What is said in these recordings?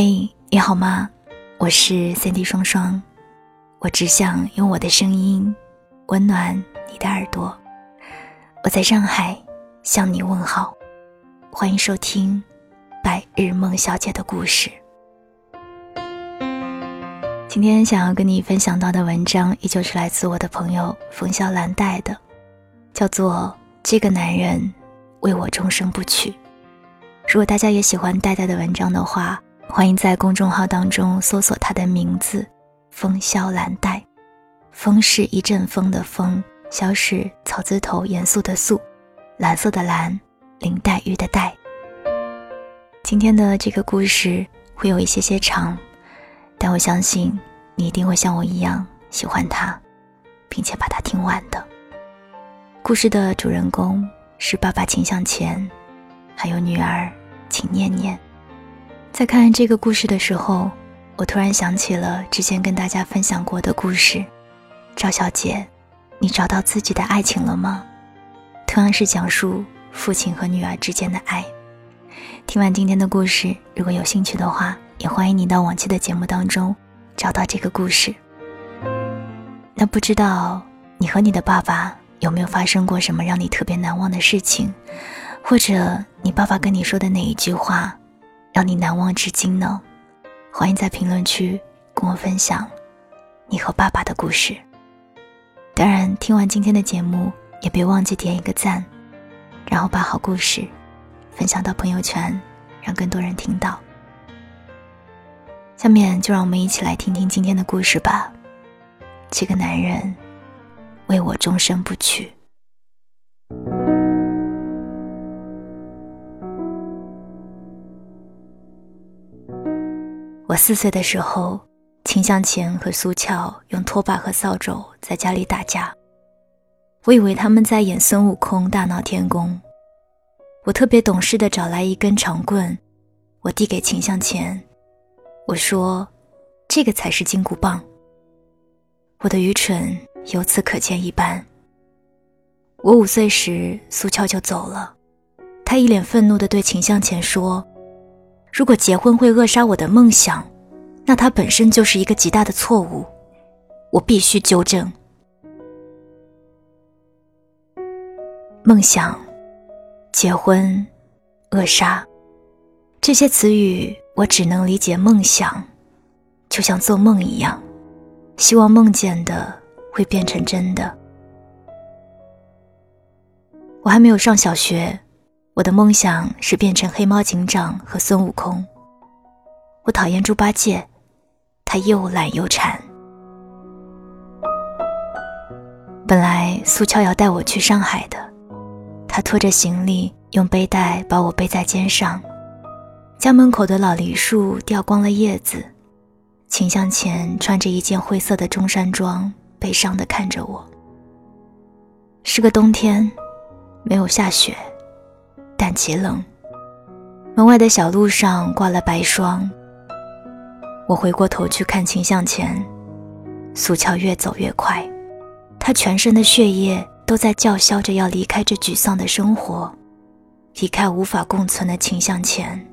嘿，你好吗？我是三 D 双双，我只想用我的声音温暖你的耳朵。我在上海向你问好，欢迎收听《白日梦小姐的故事》。今天想要跟你分享到的文章，依旧是来自我的朋友冯小兰带的，叫做《这个男人为我终生不娶》。如果大家也喜欢戴戴的文章的话，欢迎在公众号当中搜索他的名字“风萧兰黛”，风是一阵风的风，萧是草字头严肃的肃，蓝色的蓝，林黛玉的黛。今天的这个故事会有一些些长，但我相信你一定会像我一样喜欢它，并且把它听完的。故事的主人公是爸爸秦向前，还有女儿秦念念。在看这个故事的时候，我突然想起了之前跟大家分享过的故事。赵小姐，你找到自己的爱情了吗？同样是讲述父亲和女儿之间的爱。听完今天的故事，如果有兴趣的话，也欢迎你到往期的节目当中找到这个故事。那不知道你和你的爸爸有没有发生过什么让你特别难忘的事情，或者你爸爸跟你说的哪一句话？让你难忘至今呢？欢迎在评论区跟我分享你和爸爸的故事。当然，听完今天的节目，也别忘记点一个赞，然后把好故事分享到朋友圈，让更多人听到。下面就让我们一起来听听今天的故事吧。这个男人为我终身不娶。我四岁的时候，秦向前和苏俏用拖把和扫帚在家里打架。我以为他们在演孙悟空大闹天宫。我特别懂事的找来一根长棍，我递给秦向前，我说：“这个才是金箍棒。”我的愚蠢由此可见一斑。我五岁时，苏俏就走了，她一脸愤怒地对秦向前说。如果结婚会扼杀我的梦想，那它本身就是一个极大的错误，我必须纠正。梦想、结婚、扼杀，这些词语我只能理解梦想，就像做梦一样，希望梦见的会变成真的。我还没有上小学。我的梦想是变成黑猫警长和孙悟空。我讨厌猪八戒，他又懒又馋。本来苏俏要带我去上海的，他拖着行李，用背带把我背在肩上。家门口的老梨树掉光了叶子，秦向前穿着一件灰色的中山装，悲伤地看着我。是个冬天，没有下雪。但极冷。门外的小路上挂了白霜。我回过头去看秦向前，苏俏越走越快，他全身的血液都在叫嚣着要离开这沮丧的生活，离开无法共存的秦向前。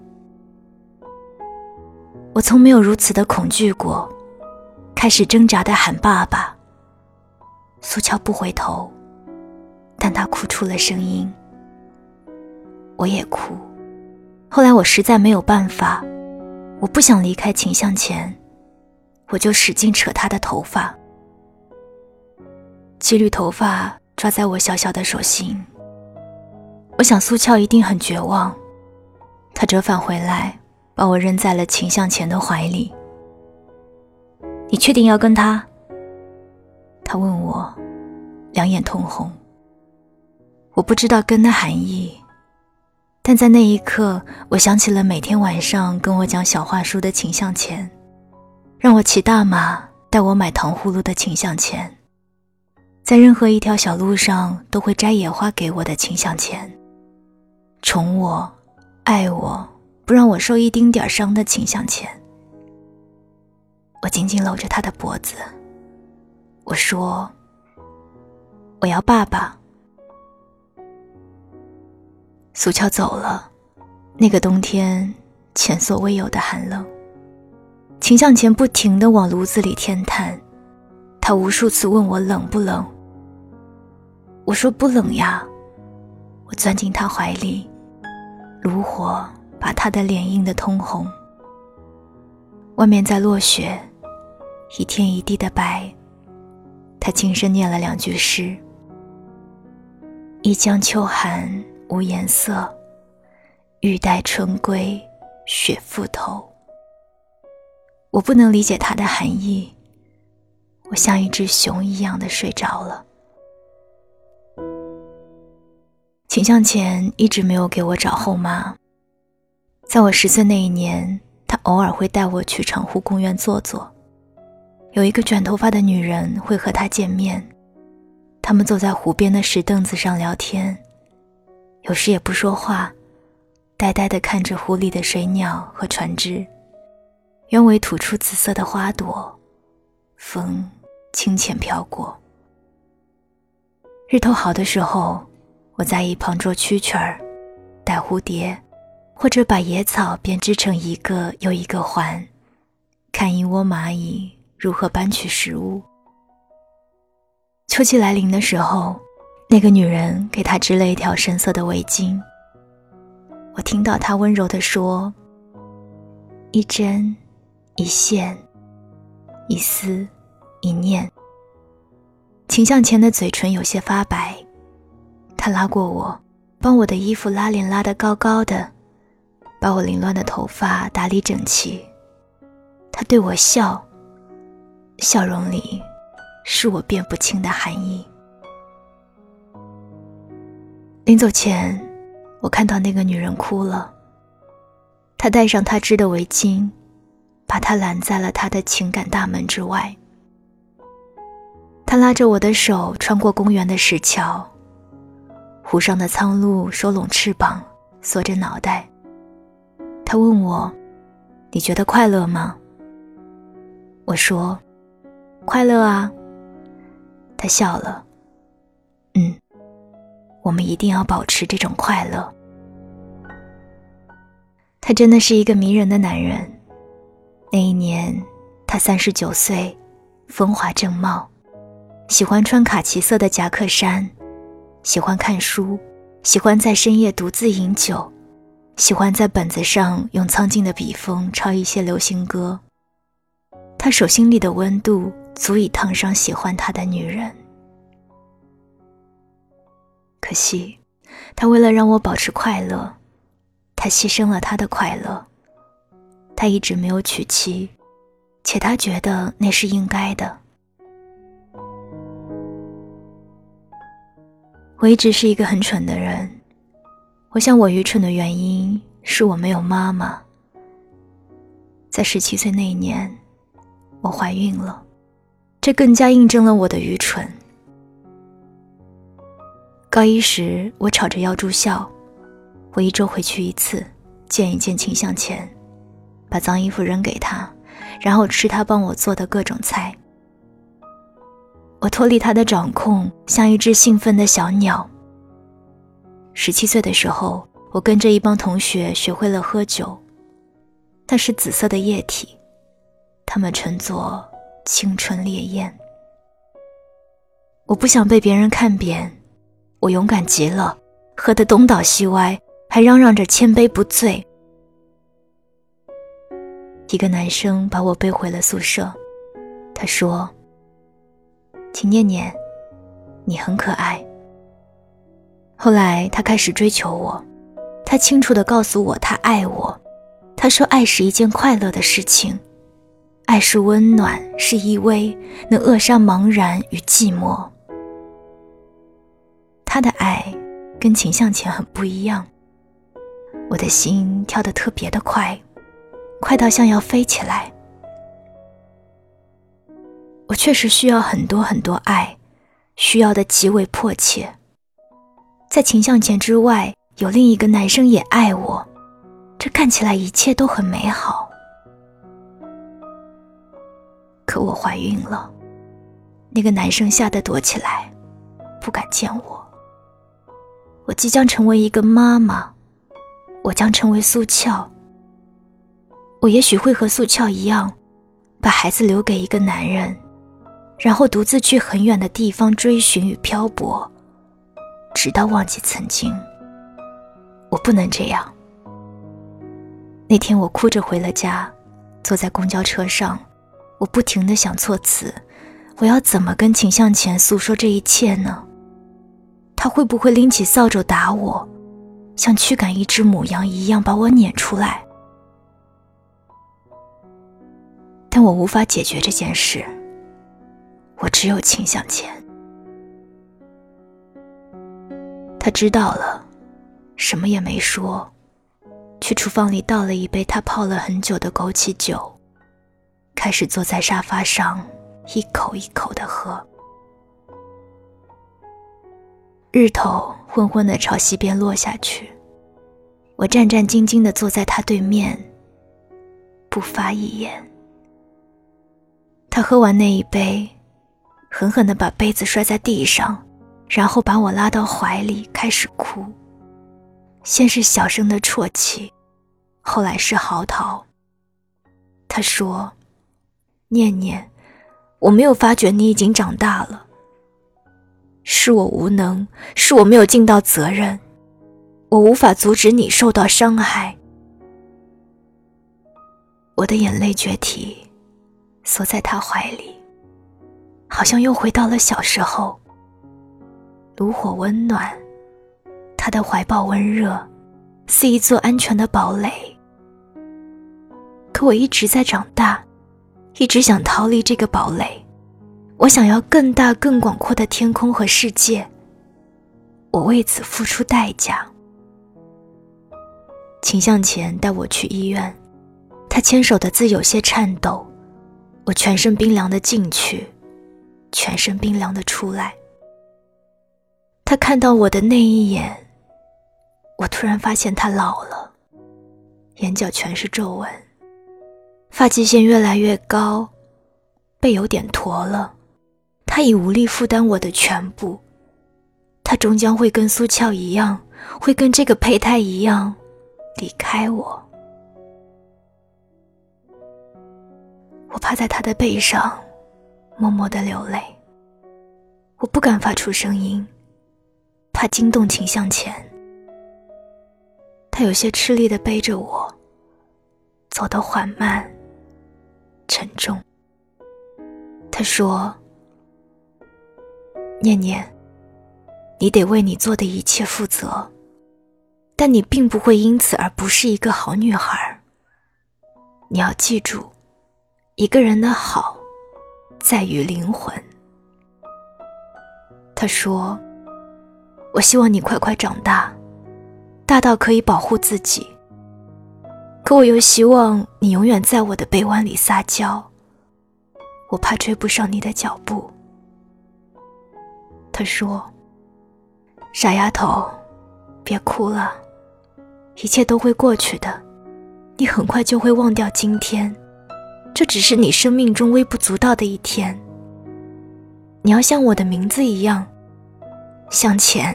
我从没有如此的恐惧过，开始挣扎的喊爸爸。苏俏不回头，但她哭出了声音。我也哭。后来我实在没有办法，我不想离开秦向前，我就使劲扯他的头发。几缕头发抓在我小小的手心。我想苏俏一定很绝望，她折返回来，把我扔在了秦向前的怀里。你确定要跟他？他问我，两眼通红。我不知道跟的含义。但在那一刻，我想起了每天晚上跟我讲小话书的秦向前，让我骑大马带我买糖葫芦的秦向前，在任何一条小路上都会摘野花给我的秦向前，宠我、爱我、不让我受一丁点伤的秦向前。我紧紧搂着他的脖子，我说：“我要爸爸。”苏俏走了，那个冬天前所未有的寒冷。秦向前不停地往炉子里添炭，他无数次问我冷不冷。我说不冷呀。我钻进他怀里，炉火把他的脸映得通红。外面在落雪，一天一地的白。他轻声念了两句诗：“一江秋寒无颜色，欲待春归雪复头。”我不能理解它的含义，我像一只熊一样的睡着了。秦向前一直没有给我找后妈。在我十岁那一年，他偶尔会带我去长湖公园坐坐。有一个卷头发的女人会和他见面，他们坐在湖边的石凳子上聊天，有时也不说话，呆呆地看着湖里的水鸟和船只，鸢尾吐出紫色的花朵，风轻浅飘过。日头好的时候。我在一旁捉蛐蛐儿，逮蝴蝶，或者把野草编织成一个又一个环，看一窝蚂蚁如何搬取食物。秋季来临的时候，那个女人给他织了一条深色的围巾。我听到她温柔地说：“一针，一线，一丝，一念。”秦向前的嘴唇有些发白。他拉过我，帮我的衣服拉链拉得高高的，把我凌乱的头发打理整齐。他对我笑，笑容里是我辨不清的含义。临走前，我看到那个女人哭了。她戴上她织的围巾，把她拦在了她的情感大门之外。她拉着我的手穿过公园的石桥。湖上的苍鹭收拢翅膀，缩着脑袋。他问我：“你觉得快乐吗？”我说：“快乐啊。”他笑了。嗯，我们一定要保持这种快乐。他真的是一个迷人的男人。那一年，他三十九岁，风华正茂，喜欢穿卡其色的夹克衫。喜欢看书，喜欢在深夜独自饮酒，喜欢在本子上用苍劲的笔锋抄一些流行歌。他手心里的温度足以烫伤喜欢他的女人。可惜，他为了让我保持快乐，他牺牲了他的快乐。他一直没有娶妻，且他觉得那是应该的。我一直是一个很蠢的人，我想我愚蠢的原因是我没有妈妈。在十七岁那一年，我怀孕了，这更加印证了我的愚蠢。高一时，我吵着要住校，我一周回去一次，见一见秦向前，把脏衣服扔给他，然后吃他帮我做的各种菜。我脱离他的掌控，像一只兴奋的小鸟。十七岁的时候，我跟着一帮同学学会了喝酒，那是紫色的液体，他们称作青春烈焰。我不想被别人看扁，我勇敢极了，喝得东倒西歪，还嚷嚷着千杯不醉。一个男生把我背回了宿舍，他说。秦念念，你很可爱。后来他开始追求我，他清楚地告诉我他爱我。他说爱是一件快乐的事情，爱是温暖，是依偎，能扼杀茫然与寂寞。他的爱跟秦向前很不一样，我的心跳得特别的快，快到像要飞起来。我确实需要很多很多爱，需要的极为迫切。在秦向前之外，有另一个男生也爱我，这看起来一切都很美好。可我怀孕了，那个男生吓得躲起来，不敢见我。我即将成为一个妈妈，我将成为素俏。我也许会和素俏一样。把孩子留给一个男人，然后独自去很远的地方追寻与漂泊，直到忘记曾经。我不能这样。那天我哭着回了家，坐在公交车上，我不停的想措辞，我要怎么跟秦向前诉说这一切呢？他会不会拎起扫帚打我，像驱赶一只母羊一样把我撵出来？但我无法解决这件事，我只有倾向前。他知道了，什么也没说。去厨房里倒了一杯他泡了很久的枸杞酒，开始坐在沙发上，一口一口的喝。日头昏昏的朝西边落下去，我战战兢兢的坐在他对面，不发一言。他喝完那一杯，狠狠的把杯子摔在地上，然后把我拉到怀里，开始哭。先是小声的啜泣。后来是嚎啕。他说：“念念，我没有发觉你已经长大了。是我无能，是我没有尽到责任，我无法阻止你受到伤害。”我的眼泪决堤，缩在他怀里，好像又回到了小时候。炉火温暖，他的怀抱温热，似一座安全的堡垒。可我一直在长大，一直想逃离这个堡垒。我想要更大、更广阔的天空和世界。我为此付出代价。秦向前带我去医院，他牵手的字有些颤抖。我全身冰凉的进去，全身冰凉的出来。他看到我的那一眼，我突然发现他老了，眼角全是皱纹。发际线越来越高，背有点驼了，他已无力负担我的全部，他终将会跟苏俏一样，会跟这个胚胎一样离开我。我趴在他的背上，默默的流泪。我不敢发出声音，怕惊动秦向前。他有些吃力的背着我，走得缓慢。沉重。他说：“念念，你得为你做的一切负责，但你并不会因此而不是一个好女孩。你要记住，一个人的好，在于灵魂。”他说：“我希望你快快长大，大到可以保护自己。”可我又希望你永远在我的臂弯里撒娇，我怕追不上你的脚步。他说：“傻丫头，别哭了，一切都会过去的，你很快就会忘掉今天，这只是你生命中微不足道的一天。你要像我的名字一样，向前，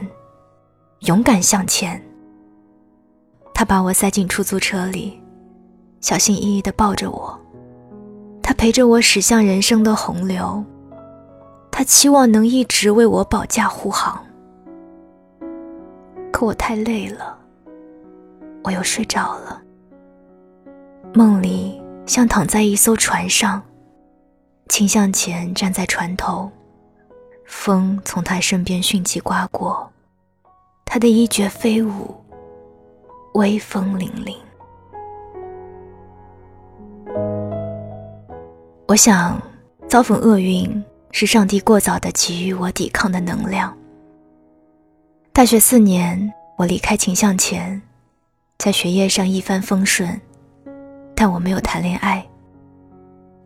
勇敢向前。”他把我塞进出租车里。小心翼翼地抱着我，他陪着我驶向人生的洪流，他期望能一直为我保驾护航。可我太累了，我又睡着了。梦里像躺在一艘船上，倾向前站在船头，风从他身边迅疾刮过，他的衣角飞舞，微风凛凛。我想，遭逢厄运是上帝过早的给予我抵抗的能量。大学四年，我离开秦向前，在学业上一帆风顺，但我没有谈恋爱。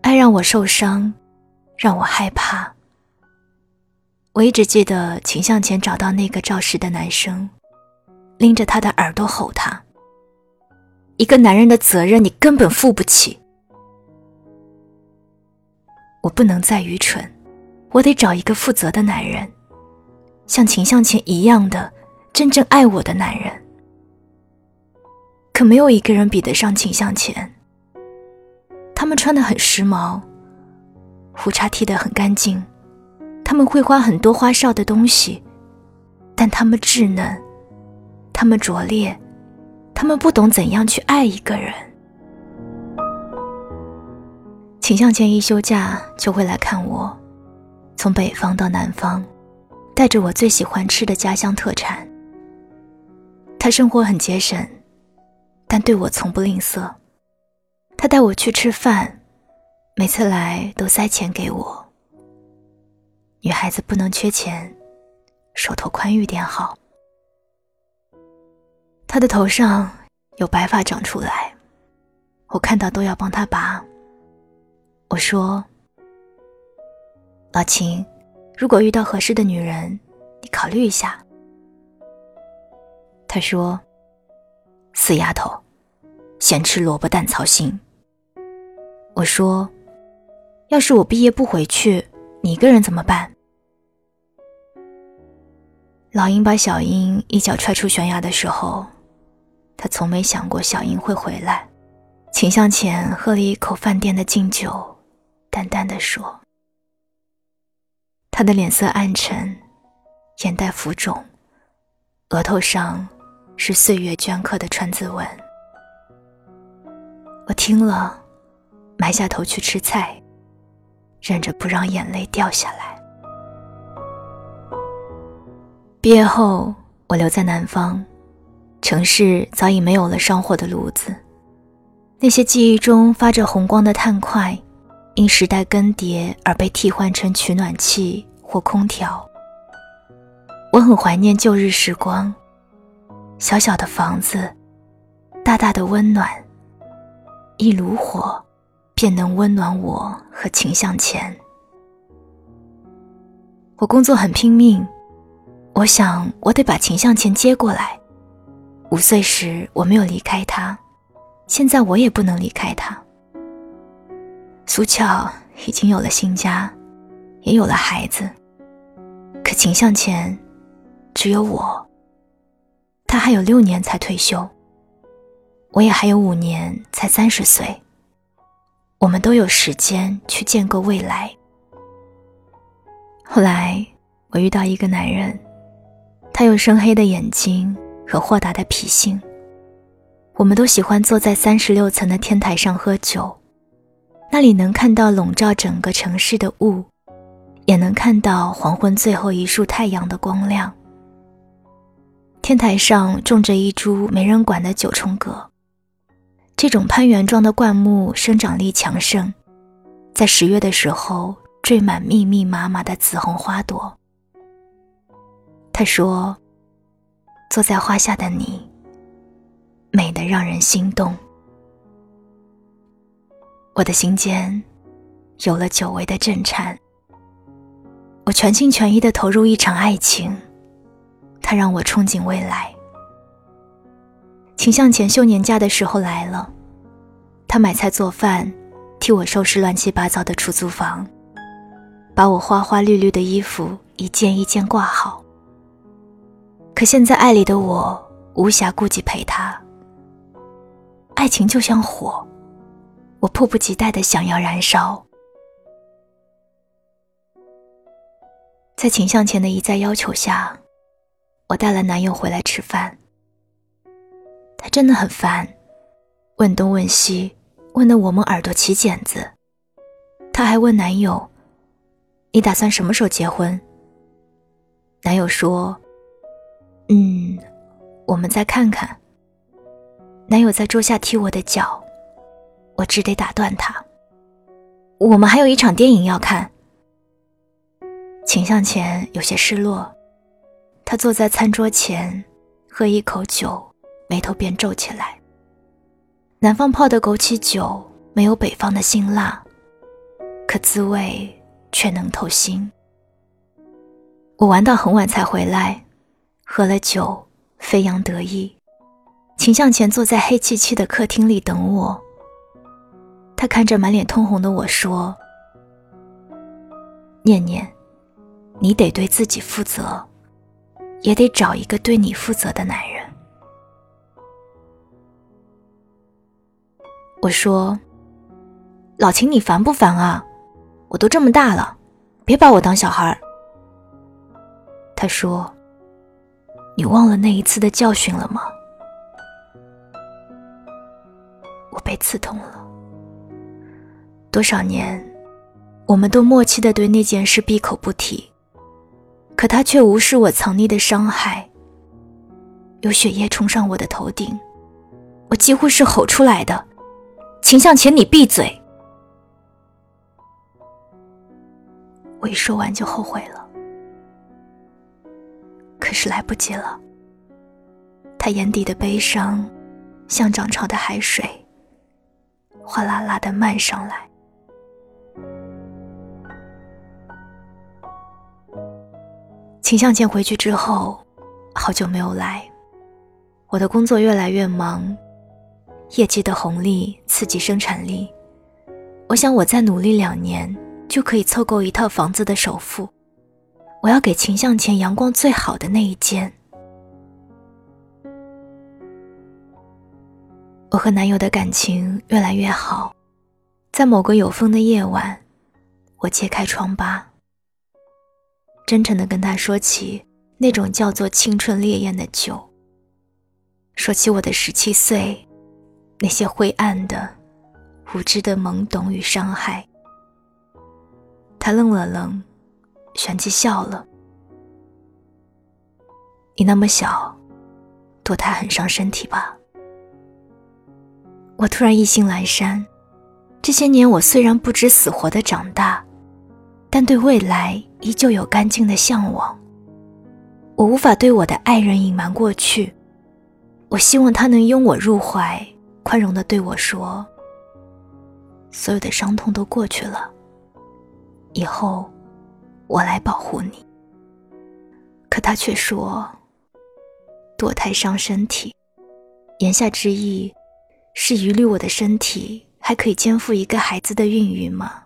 爱让我受伤，让我害怕。我一直记得秦向前找到那个肇事的男生，拎着他的耳朵吼他：“一个男人的责任，你根本负不起。”我不能再愚蠢，我得找一个负责的男人，像秦向前一样的真正爱我的男人。可没有一个人比得上秦向前。他们穿的很时髦，胡茬剃得很干净，他们会花很多花哨的东西，但他们稚嫩，他们拙劣，他们不懂怎样去爱一个人。秦向前一休假就会来看我，从北方到南方，带着我最喜欢吃的家乡特产。他生活很节省，但对我从不吝啬。他带我去吃饭，每次来都塞钱给我。女孩子不能缺钱，手头宽裕点好。他的头上有白发长出来，我看到都要帮他拔。我说：“老秦，如果遇到合适的女人，你考虑一下。”他说：“死丫头，咸吃萝卜淡操心。”我说：“要是我毕业不回去，你一个人怎么办？”老鹰把小鹰一脚踹出悬崖的时候，他从没想过小鹰会回来。秦向前喝了一口饭店的敬酒。淡淡的说：“他的脸色暗沉，眼袋浮肿，额头上是岁月镌刻的川字纹。”我听了，埋下头去吃菜，忍着不让眼泪掉下来。毕业后，我留在南方，城市早已没有了烧火的炉子，那些记忆中发着红光的炭块。因时代更迭而被替换成取暖器或空调。我很怀念旧日时光，小小的房子，大大的温暖，一炉火便能温暖我和秦向前。我工作很拼命，我想我得把秦向前接过来。五岁时我没有离开他，现在我也不能离开他。苏俏已经有了新家，也有了孩子，可秦向前只有我。他还有六年才退休，我也还有五年才三十岁。我们都有时间去建构未来。后来我遇到一个男人，他有深黑的眼睛和豁达的脾性。我们都喜欢坐在三十六层的天台上喝酒。那里能看到笼罩整个城市的雾，也能看到黄昏最后一束太阳的光亮。天台上种着一株没人管的九重葛，这种攀援状的灌木生长力强盛，在十月的时候缀满密密麻麻的紫红花朵。他说：“坐在花下的你，美得让人心动。”我的心间有了久违的震颤。我全心全意的投入一场爱情，它让我憧憬未来。秦向前休年假的时候来了，他买菜做饭，替我收拾乱七八糟的出租房，把我花花绿绿的衣服一件一件挂好。可现在爱里的我无暇顾及陪他。爱情就像火。我迫不及待的想要燃烧，在秦向前的一再要求下，我带了男友回来吃饭。他真的很烦，问东问西，问得我们耳朵起茧子。他还问男友：“你打算什么时候结婚？”男友说：“嗯，我们再看看。”男友在桌下踢我的脚。我只得打断他。我们还有一场电影要看。秦向前有些失落，他坐在餐桌前，喝一口酒，眉头便皱起来。南方泡的枸杞酒没有北方的辛辣，可滋味却能透心。我玩到很晚才回来，喝了酒，飞扬得意。秦向前坐在黑漆漆的客厅里等我。他看着满脸通红的我说：“念念，你得对自己负责，也得找一个对你负责的男人。”我说：“老秦，你烦不烦啊？我都这么大了，别把我当小孩。他说：“你忘了那一次的教训了吗？”我被刺痛了。多少年，我们都默契的对那件事闭口不提，可他却无视我藏匿的伤害。有血液冲上我的头顶，我几乎是吼出来的：“秦向前，你闭嘴！”我一说完就后悔了，可是来不及了。他眼底的悲伤，像涨潮的海水，哗啦啦的漫上来。秦向前回去之后，好久没有来。我的工作越来越忙，业绩的红利刺激生产力。我想，我再努力两年。就可以凑够一套房子的首付。我要给秦向前阳光最好的那一间。我和男友的感情越来越好，在某个有风的夜晚，我揭开疮疤，真诚的跟他说起那种叫做青春烈焰的酒，说起我的十七岁，那些灰暗的、无知的懵懂与伤害。他愣了愣，旋即笑了。你那么小，堕胎很伤身体吧？我突然意兴阑珊。这些年，我虽然不知死活的长大，但对未来依旧有干净的向往。我无法对我的爱人隐瞒过去。我希望他能拥我入怀，宽容的对我说：“所有的伤痛都过去了。”以后，我来保护你。可他却说：“堕胎伤身体。”言下之意，是疑虑我的身体还可以肩负一个孩子的孕育吗？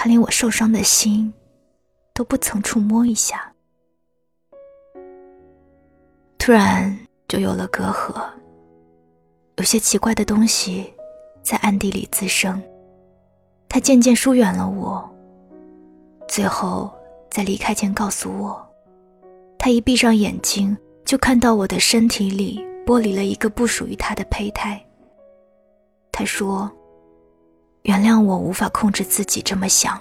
他连我受伤的心都不曾触摸一下，突然就有了隔阂。有些奇怪的东西在暗地里滋生。他渐渐疏远了我，最后在离开前告诉我，他一闭上眼睛就看到我的身体里剥离了一个不属于他的胚胎。他说：“原谅我无法控制自己这么想，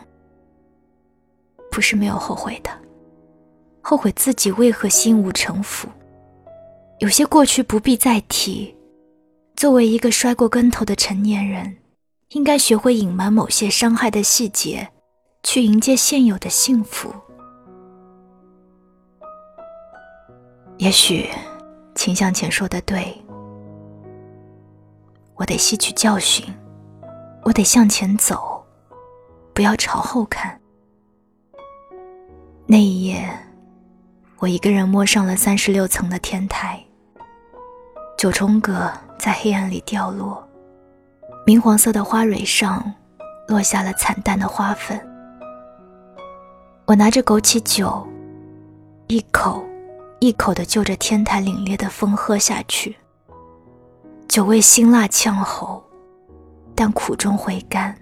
不是没有后悔的，后悔自己为何心无城府。有些过去不必再提，作为一个摔过跟头的成年人。”应该学会隐瞒某些伤害的细节，去迎接现有的幸福。也许，秦向前说的对，我得吸取教训，我得向前走，不要朝后看。那一夜，我一个人摸上了三十六层的天台，九重阁在黑暗里掉落。明黄色的花蕊上，落下了惨淡的花粉。我拿着枸杞酒，一口一口的就着天台凛冽的风喝下去。酒味辛辣呛喉，但苦中回甘。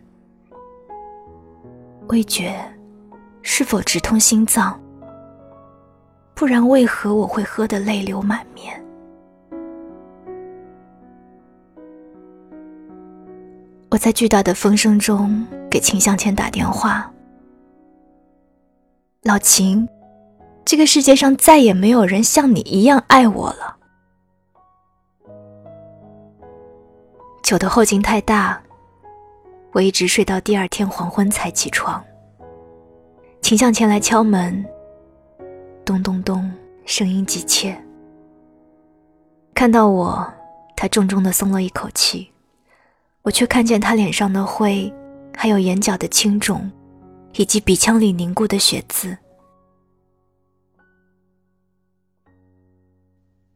味觉是否直通心脏？不然为何我会喝得泪流满面？我在巨大的风声中给秦向前打电话：“老秦，这个世界上再也没有人像你一样爱我了。”酒的后劲太大，我一直睡到第二天黄昏才起床。秦向前来敲门，咚咚咚，声音急切。看到我，他重重的松了一口气。我却看见他脸上的灰，还有眼角的青肿，以及鼻腔里凝固的血渍。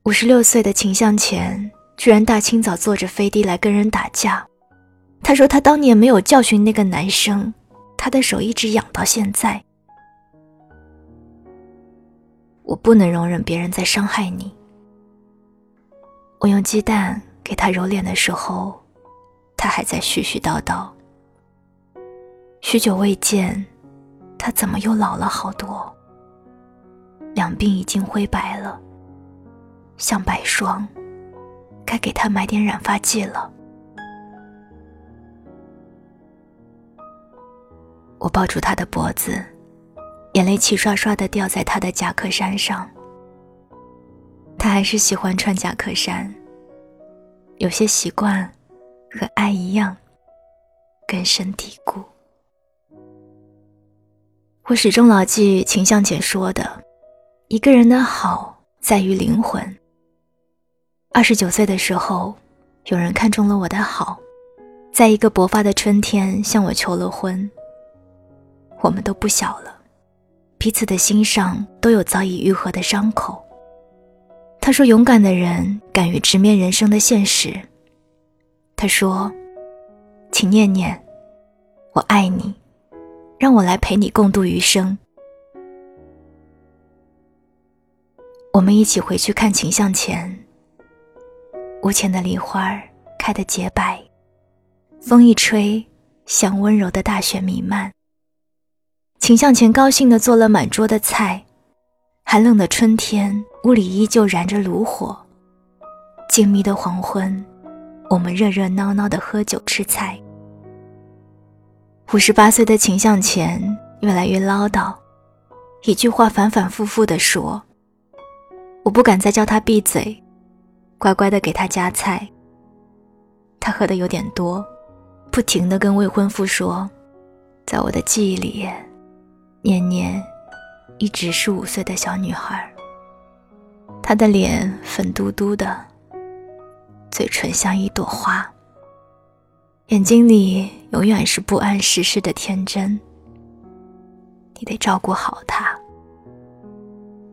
五十六岁的秦向前居然大清早坐着飞的来跟人打架。他说他当年没有教训那个男生，他的手一直痒到现在。我不能容忍别人在伤害你。我用鸡蛋给他揉脸的时候。他还在絮絮叨叨。许久未见，他怎么又老了好多？两鬓已经灰白了，像白霜，该给他买点染发剂了。我抱住他的脖子，眼泪齐刷刷的掉在他的夹克衫上。他还是喜欢穿夹克衫，有些习惯和爱一样，根深蒂固。我始终牢记秦向前说的：“一个人的好在于灵魂。”二十九岁的时候，有人看中了我的好，在一个勃发的春天向我求了婚。我们都不小了，彼此的心上都有早已愈合的伤口。他说：“勇敢的人敢于直面人生的现实。”他说：“请念念，我爱你，让我来陪你共度余生。”我们一起回去看秦向前。屋前的梨花开得洁白，风一吹，像温柔的大雪弥漫。秦向前高兴地做了满桌的菜。寒冷的春天，屋里依旧燃着炉火。静谧的黄昏，我们热热闹闹的喝酒吃菜。五十八岁的秦向前越来越唠叨，一句话反反复复地说。我不敢再叫他闭嘴，乖乖的给他夹菜。他喝的有点多，不停的跟未婚夫说，在我的记忆里，念念。一直是五岁的小女孩，她的脸粉嘟嘟的，嘴唇像一朵花，眼睛里永远是不谙世事的天真。你得照顾好她，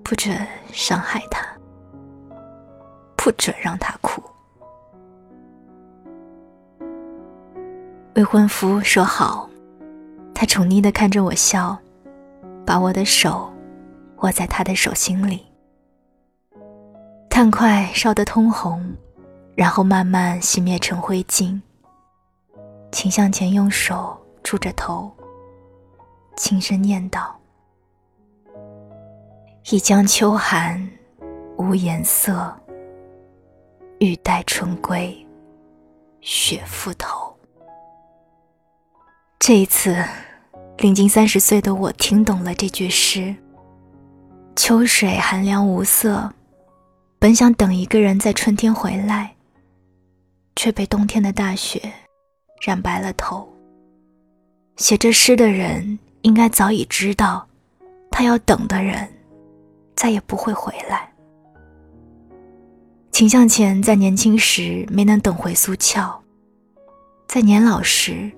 不准伤害她，不准让她哭。未婚夫说好，他宠溺的看着我笑，把我的手。握在他的手心里，炭块烧得通红，然后慢慢熄灭成灰烬。请向前用手触着头，轻声念道：“一江秋寒无颜色，欲待春归雪复头。”这一次，临近三十岁的我听懂了这句诗。秋水寒凉无色，本想等一个人在春天回来，却被冬天的大雪染白了头。写这诗的人应该早已知道，他要等的人再也不会回来。秦向前在年轻时没能等回苏俏，在年老时，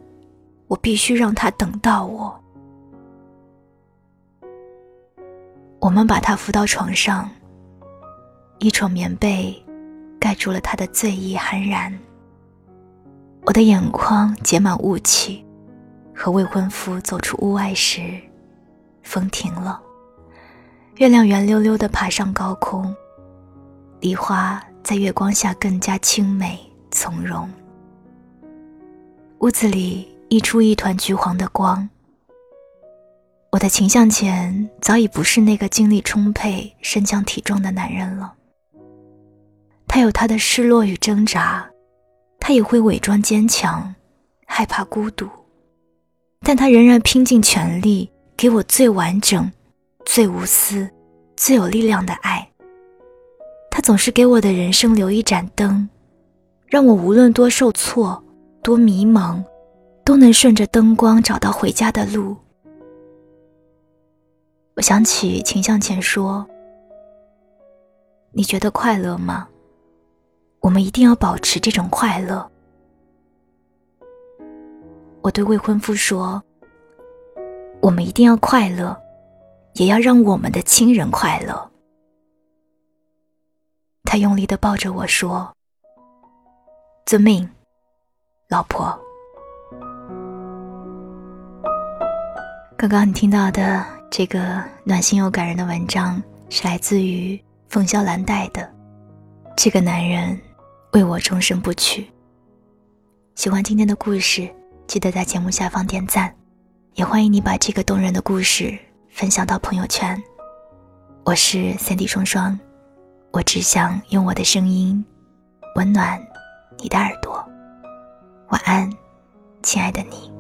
我必须让他等到我。我们把他扶到床上，一床棉被盖住了他的醉意酣然。我的眼眶结满雾气，和未婚夫走出屋外时，风停了，月亮圆溜溜的爬上高空，梨花在月光下更加清美从容。屋子里溢出一团橘黄的光。我的秦向前早已不是那个精力充沛、身强体壮的男人了。他有他的失落与挣扎，他也会伪装坚强，害怕孤独，但他仍然拼尽全力给我最完整、最无私、最有力量的爱。他总是给我的人生留一盏灯，让我无论多受挫、多迷茫，都能顺着灯光找到回家的路。我想起秦向前说：“你觉得快乐吗？我们一定要保持这种快乐。”我对未婚夫说：“我们一定要快乐，也要让我们的亲人快乐。”他用力的抱着我说：“遵命，老婆。”刚刚你听到的。这个暖心又感人的文章是来自于凤萧兰黛的。这个男人为我终身不娶。喜欢今天的故事，记得在节目下方点赞。也欢迎你把这个动人的故事分享到朋友圈。我是三 D 双双，我只想用我的声音温暖你的耳朵。晚安，亲爱的你。